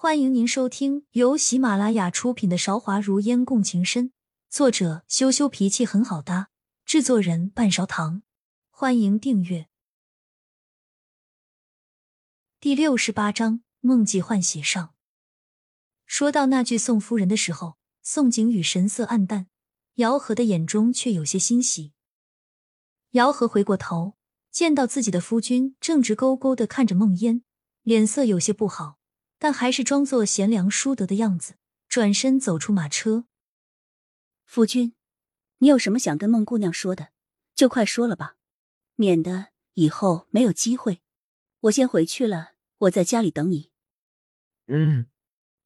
欢迎您收听由喜马拉雅出品的《韶华如烟共情深》，作者羞羞脾气很好搭，制作人半勺糖。欢迎订阅。第六十八章梦际换血上。说到那句宋夫人的时候，宋景宇神色黯淡，姚和的眼中却有些欣喜。姚和回过头，见到自己的夫君正直勾勾的看着梦烟，脸色有些不好。但还是装作贤良淑德的样子，转身走出马车。夫君，你有什么想跟孟姑娘说的，就快说了吧，免得以后没有机会。我先回去了，我在家里等你。嗯。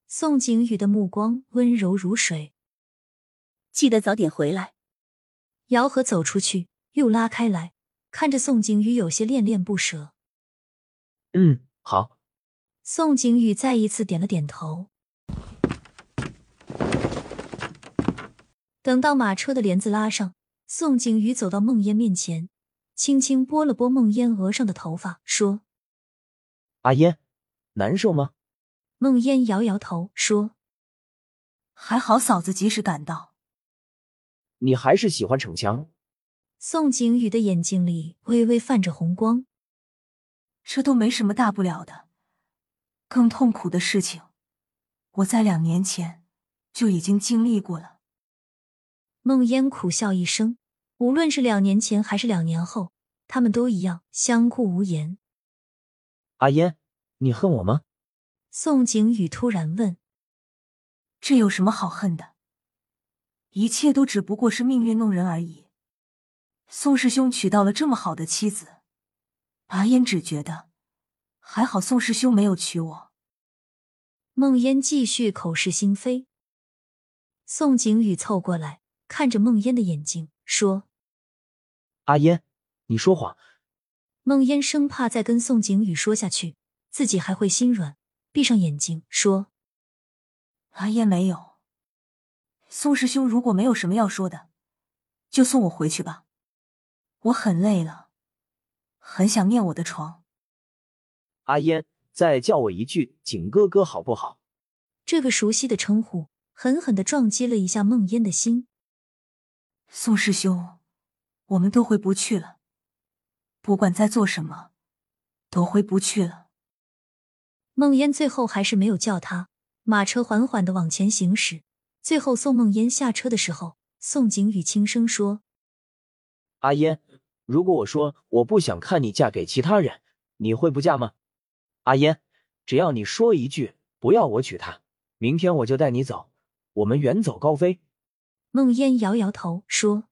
宋景宇的目光温柔如水，记得早点回来。姚和走出去，又拉开来，看着宋景宇，有些恋恋不舍。嗯，好。宋景宇再一次点了点头。等到马车的帘子拉上，宋景宇走到孟烟面前，轻轻拨了拨孟烟额上的头发，说：“阿烟，难受吗？”梦烟摇摇头，说：“还好，嫂子及时赶到。”你还是喜欢逞强。宋景宇的眼睛里微微泛着红光。这都没什么大不了的。更痛苦的事情，我在两年前就已经经历过了。孟烟苦笑一声，无论是两年前还是两年后，他们都一样相顾无言。阿烟，你恨我吗？宋景宇突然问。这有什么好恨的？一切都只不过是命运弄人而已。宋师兄娶到了这么好的妻子，阿烟只觉得。还好宋师兄没有娶我。梦烟继续口是心非。宋景宇凑过来，看着梦烟的眼睛，说：“阿烟，你说谎。”梦烟生怕再跟宋景宇说下去，自己还会心软，闭上眼睛说：“阿烟没有。宋师兄如果没有什么要说的，就送我回去吧。我很累了，很想念我的床。”阿烟，再叫我一句景哥哥好不好？这个熟悉的称呼狠狠的撞击了一下梦烟的心。宋师兄，我们都回不去了，不管在做什么，都回不去了。梦烟最后还是没有叫他。马车缓缓的往前行驶，最后送梦烟下车的时候，宋景宇轻声说：“阿烟，如果我说我不想看你嫁给其他人，你会不嫁吗？”阿烟，只要你说一句不要我娶她，明天我就带你走，我们远走高飞。孟烟摇摇头说：“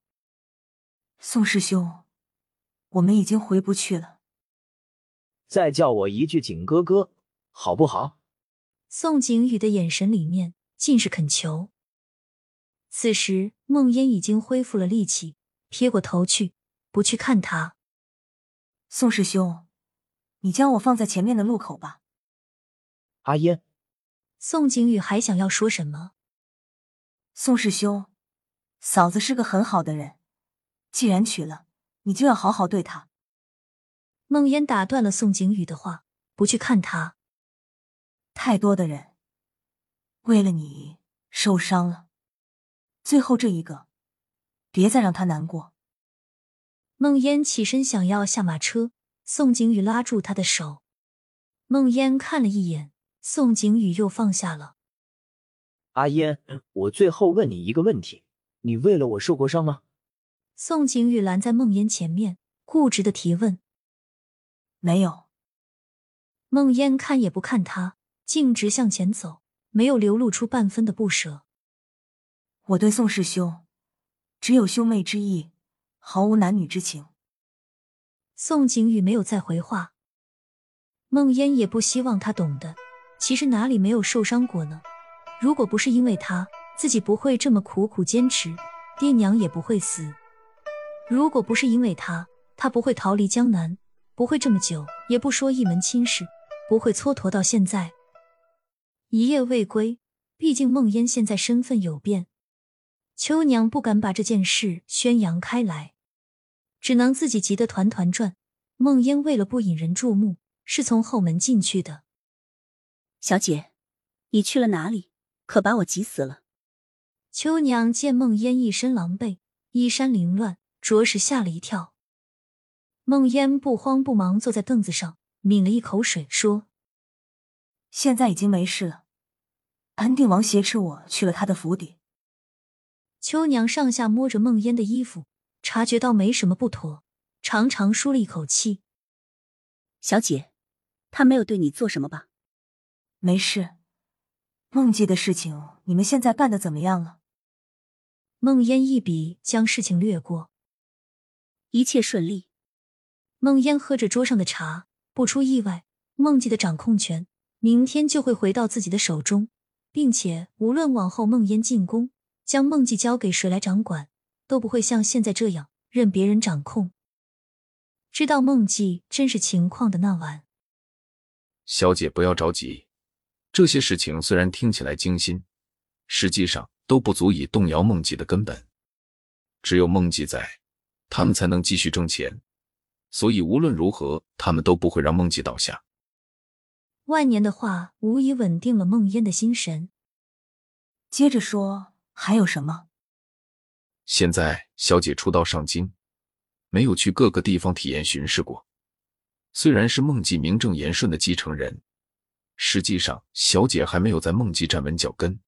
宋师兄，我们已经回不去了。再叫我一句景哥哥，好不好？”宋景宇的眼神里面尽是恳求。此时，孟烟已经恢复了力气，撇过头去，不去看他。宋师兄。你将我放在前面的路口吧，阿烟。宋景宇还想要说什么？宋师兄，嫂子是个很好的人，既然娶了，你就要好好对她。孟烟打断了宋景宇的话，不去看他。太多的人为了你受伤了，最后这一个，别再让他难过。孟烟起身想要下马车。宋景宇拉住他的手，孟烟看了一眼，宋景宇又放下了。阿烟，我最后问你一个问题：你为了我受过伤吗？宋景宇拦在孟烟前面，固执的提问。没有。孟烟看也不看他，径直向前走，没有流露出半分的不舍。我对宋师兄只有兄妹之意，毫无男女之情。宋景宇没有再回话，孟烟也不希望他懂得，其实哪里没有受伤过呢？如果不是因为他，自己不会这么苦苦坚持，爹娘也不会死。如果不是因为他，他不会逃离江南，不会这么久，也不说一门亲事，不会蹉跎到现在，一夜未归。毕竟孟烟现在身份有变，秋娘不敢把这件事宣扬开来。只能自己急得团团转。梦烟为了不引人注目，是从后门进去的。小姐，你去了哪里？可把我急死了。秋娘见梦烟一身狼狈，衣衫凌乱，着实吓了一跳。梦烟不慌不忙坐在凳子上，抿了一口水，说：“现在已经没事了。安定王挟持我去了他的府邸。”秋娘上下摸着梦烟的衣服，察觉到没什么不妥，长长舒了一口气。小姐，他没有对你做什么吧？没事。梦记的事情，你们现在办的怎么样了？梦烟一笔将事情略过，一切顺利。梦烟喝着桌上的茶，不出意外，梦记的掌控权明天就会回到自己的手中，并且无论往后梦烟进宫，将梦记交给谁来掌管，都不会像现在这样任别人掌控。知道梦记真实情况的那晚，小姐不要着急，这些事情虽然听起来惊心，实际上。都不足以动摇梦记的根本，只有梦记在，他们才能继续挣钱。所以无论如何，他们都不会让梦记倒下。万年的话无疑稳定了梦烟的心神。接着说，还有什么？现在小姐出道上京，没有去各个地方体验巡视过。虽然是梦记名正言顺的继承人，实际上小姐还没有在梦记站稳脚跟。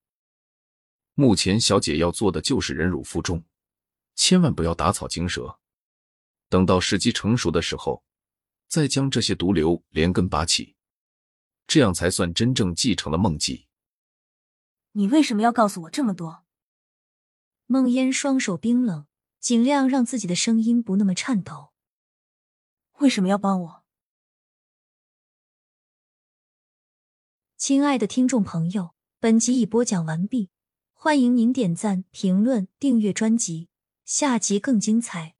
目前，小姐要做的就是忍辱负重，千万不要打草惊蛇。等到时机成熟的时候，再将这些毒瘤连根拔起，这样才算真正继承了梦记。你为什么要告诉我这么多？梦烟双手冰冷，尽量让自己的声音不那么颤抖。为什么要帮我？亲爱的听众朋友，本集已播讲完毕。欢迎您点赞、评论、订阅专辑，下集更精彩。